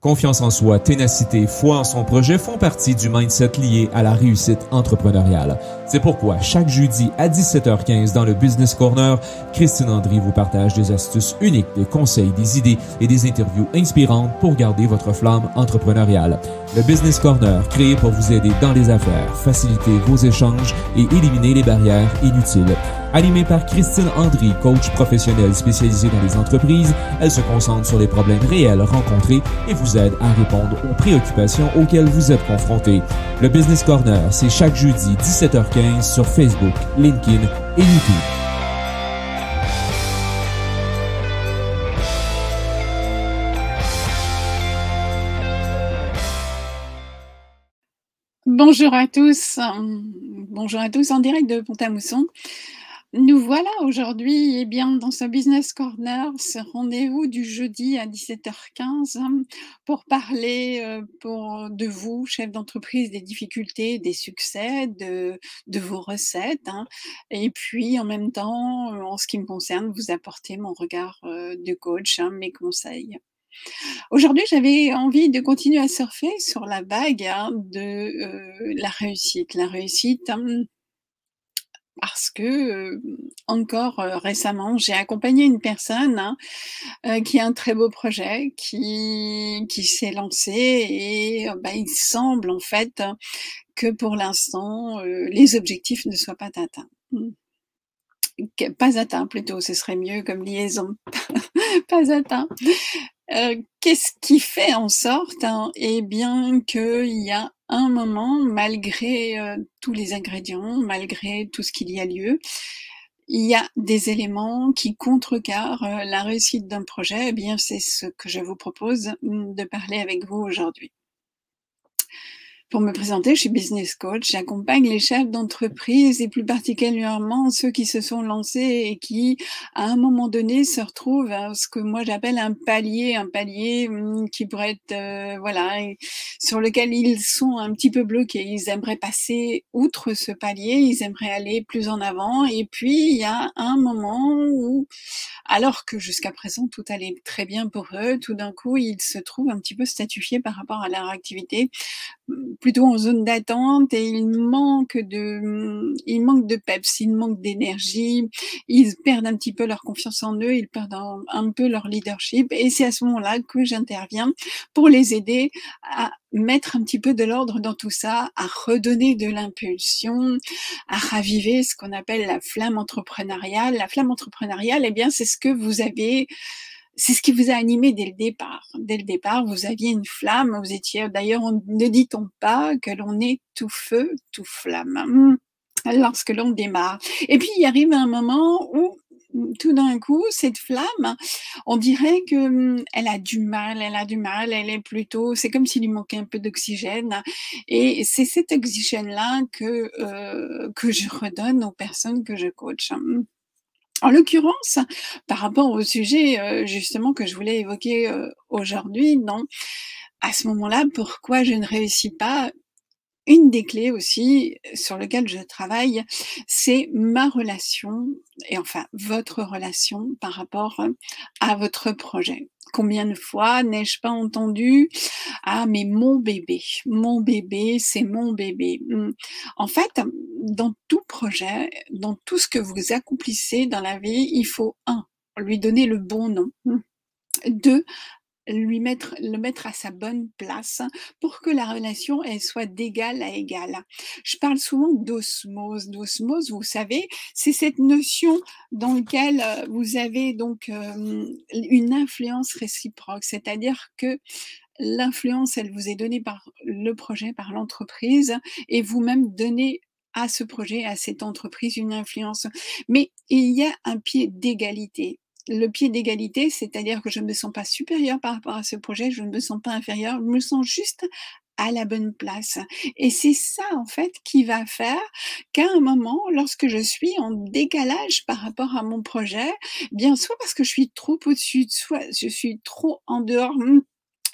Confiance en soi, ténacité, foi en son projet font partie du mindset lié à la réussite entrepreneuriale. C'est pourquoi chaque jeudi à 17h15 dans le Business Corner, Christine Andry vous partage des astuces uniques, des conseils, des idées et des interviews inspirantes pour garder votre flamme entrepreneuriale. Le Business Corner, créé pour vous aider dans les affaires, faciliter vos échanges et éliminer les barrières inutiles. Animée par Christine Andry, coach professionnel spécialisée dans les entreprises, elle se concentre sur les problèmes réels rencontrés et vous aide à répondre aux préoccupations auxquelles vous êtes confrontés. Le Business Corner, c'est chaque jeudi 17h15 sur Facebook, LinkedIn et YouTube. Bonjour à tous, bonjour à tous en direct de Pont-à-Mousson. Nous voilà aujourd'hui, eh bien, dans ce Business Corner, ce rendez-vous du jeudi à 17h15 hein, pour parler euh, pour, de vous, chef d'entreprise, des difficultés, des succès, de, de vos recettes. Hein, et puis, en même temps, en ce qui me concerne, vous apporter mon regard euh, de coach, hein, mes conseils. Aujourd'hui, j'avais envie de continuer à surfer sur la vague de euh, la réussite. La réussite, parce que encore récemment, j'ai accompagné une personne hein, qui a un très beau projet, qui, qui s'est lancé et bah, il semble en fait que pour l'instant, les objectifs ne soient pas atteints. Mmh. Pas atteints plutôt, ce serait mieux comme liaison. pas atteints. Qu'est-ce qui fait en sorte, hein, eh bien, qu'il y a un moment, malgré euh, tous les ingrédients, malgré tout ce qu'il y a lieu, il y a des éléments qui contrecarrent euh, la réussite d'un projet. Eh bien, c'est ce que je vous propose de parler avec vous aujourd'hui. Pour me présenter, je suis business coach. J'accompagne les chefs d'entreprise et plus particulièrement ceux qui se sont lancés et qui, à un moment donné, se retrouvent à ce que moi j'appelle un palier, un palier hmm, qui pourrait être, euh, voilà, sur lequel ils sont un petit peu bloqués. Ils aimeraient passer outre ce palier, ils aimeraient aller plus en avant. Et puis, il y a un moment où, alors que jusqu'à présent tout allait très bien pour eux, tout d'un coup, ils se trouvent un petit peu statifiés par rapport à leur activité plutôt en zone d'attente et il manque de, il manque de peps, il manque d'énergie, ils perdent un petit peu leur confiance en eux, ils perdent un, peu leur leadership et c'est à ce moment-là que j'interviens pour les aider à mettre un petit peu de l'ordre dans tout ça, à redonner de l'impulsion, à raviver ce qu'on appelle la flamme entrepreneuriale. La flamme entrepreneuriale, eh bien, c'est ce que vous avez c'est ce qui vous a animé dès le départ. Dès le départ, vous aviez une flamme, vous étiez, d'ailleurs, ne dit-on pas que l'on est tout feu, tout flamme hmm. lorsque l'on démarre. Et puis, il arrive un moment où tout d'un coup, cette flamme, on dirait que elle a du mal, elle a du mal, elle est plutôt, c'est comme s'il lui manquait un peu d'oxygène. Et c'est cet oxygène-là que, euh, que je redonne aux personnes que je coach. En l'occurrence, par rapport au sujet euh, justement que je voulais évoquer euh, aujourd'hui, non, à ce moment-là, pourquoi je ne réussis pas une des clés aussi sur lesquelles je travaille, c'est ma relation, et enfin votre relation par rapport à votre projet. Combien de fois n'ai-je pas entendu Ah, mais mon bébé, mon bébé, c'est mon bébé. Mmh. En fait, dans tout projet, dans tout ce que vous accomplissez dans la vie, il faut un, lui donner le bon nom. Deux, lui mettre, le mettre à sa bonne place pour que la relation elle soit d'égal à égal. Je parle souvent d'osmose. D'osmose, vous savez, c'est cette notion dans laquelle euh, vous avez donc euh, une influence réciproque, c'est-à-dire que l'influence, elle vous est donnée par le projet, par l'entreprise, et vous-même donnez à ce projet, à cette entreprise une influence. Mais il y a un pied d'égalité le pied d'égalité, c'est-à-dire que je ne me sens pas supérieure par rapport à ce projet, je ne me sens pas inférieure, je me sens juste à la bonne place. Et c'est ça, en fait, qui va faire qu'à un moment, lorsque je suis en décalage par rapport à mon projet, bien soit parce que je suis trop au-dessus, soit je suis trop en dehors, hmm,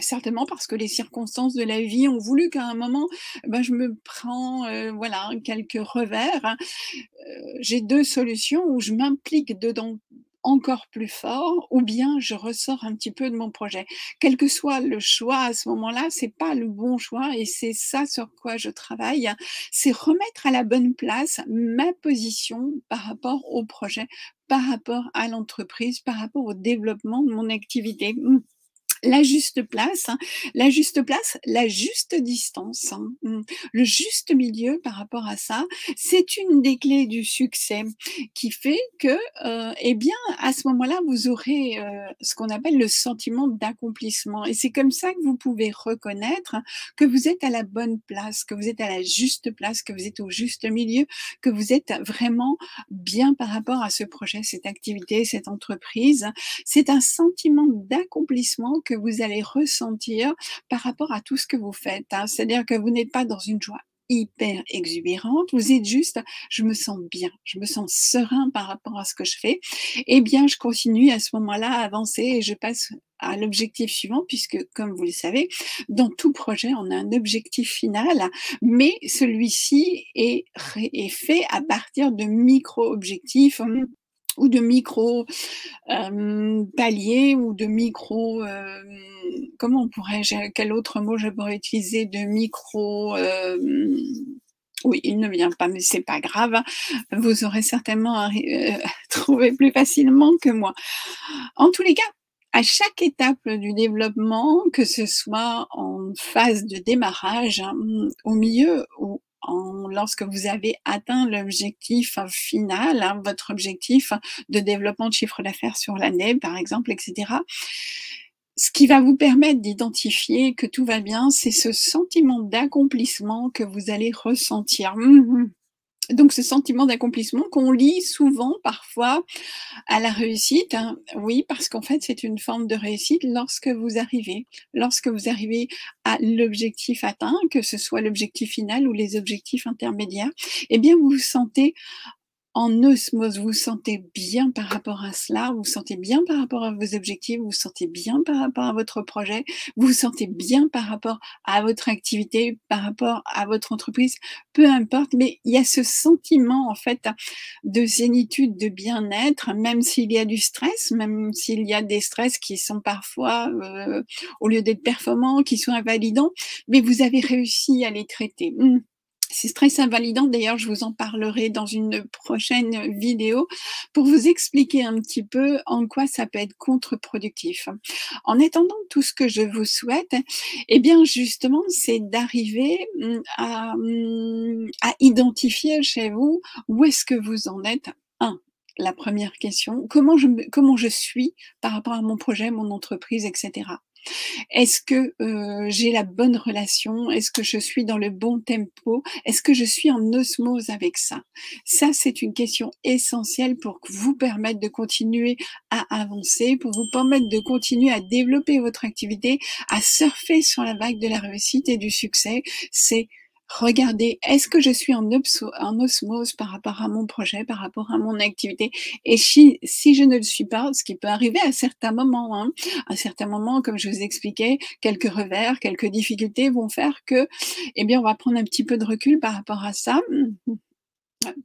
certainement parce que les circonstances de la vie ont voulu qu'à un moment, ben, je me prends euh, voilà quelques revers. Euh, j'ai deux solutions où je m'implique dedans encore plus fort ou bien je ressors un petit peu de mon projet. Quel que soit le choix à ce moment-là, c'est pas le bon choix et c'est ça sur quoi je travaille. C'est remettre à la bonne place ma position par rapport au projet, par rapport à l'entreprise, par rapport au développement de mon activité. La juste place, hein. la juste place, la juste distance, hein. mmh. le juste milieu par rapport à ça, c'est une des clés du succès qui fait que, euh, eh bien, à ce moment-là, vous aurez euh, ce qu'on appelle le sentiment d'accomplissement. Et c'est comme ça que vous pouvez reconnaître que vous êtes à la bonne place, que vous êtes à la juste place, que vous êtes au juste milieu, que vous êtes vraiment bien par rapport à ce projet, cette activité, cette entreprise. C'est un sentiment d'accomplissement que vous allez ressentir par rapport à tout ce que vous faites. Hein. C'est-à-dire que vous n'êtes pas dans une joie hyper exubérante, vous êtes juste, je me sens bien, je me sens serein par rapport à ce que je fais, eh bien, je continue à ce moment-là à avancer et je passe à l'objectif suivant, puisque, comme vous le savez, dans tout projet, on a un objectif final, mais celui-ci est fait à partir de micro-objectifs ou de micro euh, paliers ou de micro euh, comment on pourrait quel autre mot je pourrais utiliser de micro euh, oui, il ne vient pas, mais c'est pas grave. Vous aurez certainement trouvé plus facilement que moi. En tous les cas, à chaque étape du développement, que ce soit en phase de démarrage, hein, au milieu ou lorsque vous avez atteint l'objectif final, hein, votre objectif de développement de chiffre d'affaires sur l'année, par exemple, etc. Ce qui va vous permettre d'identifier que tout va bien, c'est ce sentiment d'accomplissement que vous allez ressentir. Mmh donc ce sentiment d'accomplissement qu'on lit souvent parfois à la réussite, hein. oui, parce qu'en fait c'est une forme de réussite lorsque vous arrivez, lorsque vous arrivez à l'objectif atteint, que ce soit l'objectif final ou les objectifs intermédiaires, eh bien vous vous sentez en osmose, vous sentez bien par rapport à cela, vous sentez bien par rapport à vos objectifs, vous sentez bien par rapport à votre projet, vous vous sentez bien par rapport à votre activité, par rapport à votre entreprise, peu importe, mais il y a ce sentiment en fait de zénitude, de bien-être, même s'il y a du stress, même s'il y a des stress qui sont parfois, euh, au lieu d'être performants, qui sont invalidants, mais vous avez réussi à les traiter. Mmh. C'est très invalidant. D'ailleurs, je vous en parlerai dans une prochaine vidéo pour vous expliquer un petit peu en quoi ça peut être contre-productif. En attendant, tout ce que je vous souhaite, eh bien, justement, c'est d'arriver hum, à, hum, à identifier chez vous où est-ce que vous en êtes. Un, la première question, comment je suis par rapport à mon projet, mon entreprise, etc. Est-ce que euh, j'ai la bonne relation? Est-ce que je suis dans le bon tempo? Est-ce que je suis en osmose avec ça? Ça, c'est une question essentielle pour vous permettre de continuer à avancer, pour vous permettre de continuer à développer votre activité, à surfer sur la vague de la réussite et du succès. C'est Regardez, est-ce que je suis en, osmose par rapport à mon projet, par rapport à mon activité? Et si, je ne le suis pas, ce qui peut arriver à certains moments, hein, à certains moments, comme je vous expliquais, quelques revers, quelques difficultés vont faire que, eh bien, on va prendre un petit peu de recul par rapport à ça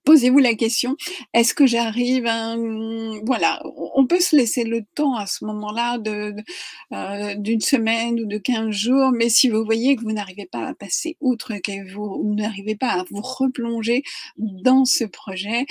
posez-vous la question, est-ce que j'arrive Voilà, on peut se laisser le temps à ce moment-là euh, d'une semaine ou de 15 jours, mais si vous voyez que vous n'arrivez pas à passer outre, que vous n'arrivez pas à vous replonger dans ce projet,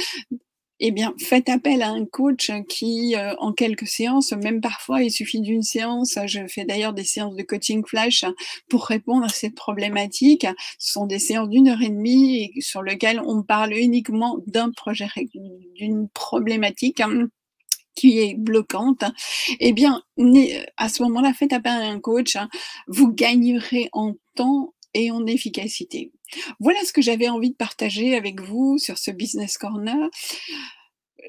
eh bien, faites appel à un coach qui, euh, en quelques séances, même parfois, il suffit d'une séance. Je fais d'ailleurs des séances de coaching flash pour répondre à cette problématique. Ce sont des séances d'une heure et demie sur lesquelles on parle uniquement d'un projet, d'une problématique hein, qui est bloquante, eh bien, à ce moment-là, faites appel à un coach. Vous gagnerez en temps et en efficacité. Voilà ce que j'avais envie de partager avec vous sur ce Business Corner.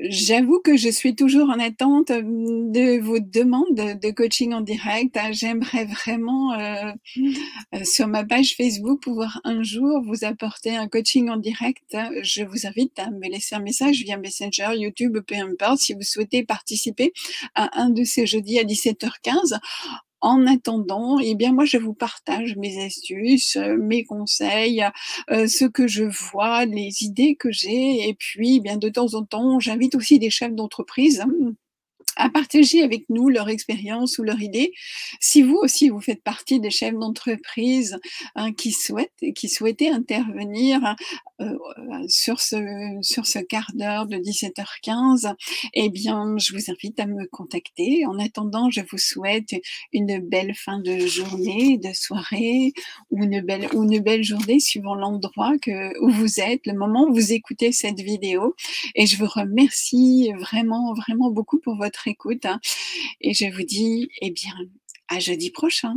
J'avoue que je suis toujours en attente de vos demandes de coaching en direct. J'aimerais vraiment euh, euh, sur ma page Facebook pouvoir un jour vous apporter un coaching en direct. Je vous invite à me laisser un message via Messenger, YouTube, peu importe, si vous souhaitez participer à un de ces jeudis à 17h15 en attendant, eh bien moi je vous partage mes astuces, euh, mes conseils, euh, ce que je vois, les idées que j'ai, et puis eh bien de temps en temps j'invite aussi des chefs d'entreprise. Hein, à partager avec nous leur expérience ou leur idée. Si vous aussi, vous faites partie des chefs d'entreprise hein, qui souhaitent qui souhaitaient intervenir euh, sur ce sur ce quart d'heure de 17h15, eh bien, je vous invite à me contacter. En attendant, je vous souhaite une belle fin de journée, de soirée ou une belle ou une belle journée suivant l'endroit que où vous êtes, le moment où vous écoutez cette vidéo. Et je vous remercie vraiment vraiment beaucoup pour écoute. Hein. Et je vous dis, eh bien, à jeudi prochain.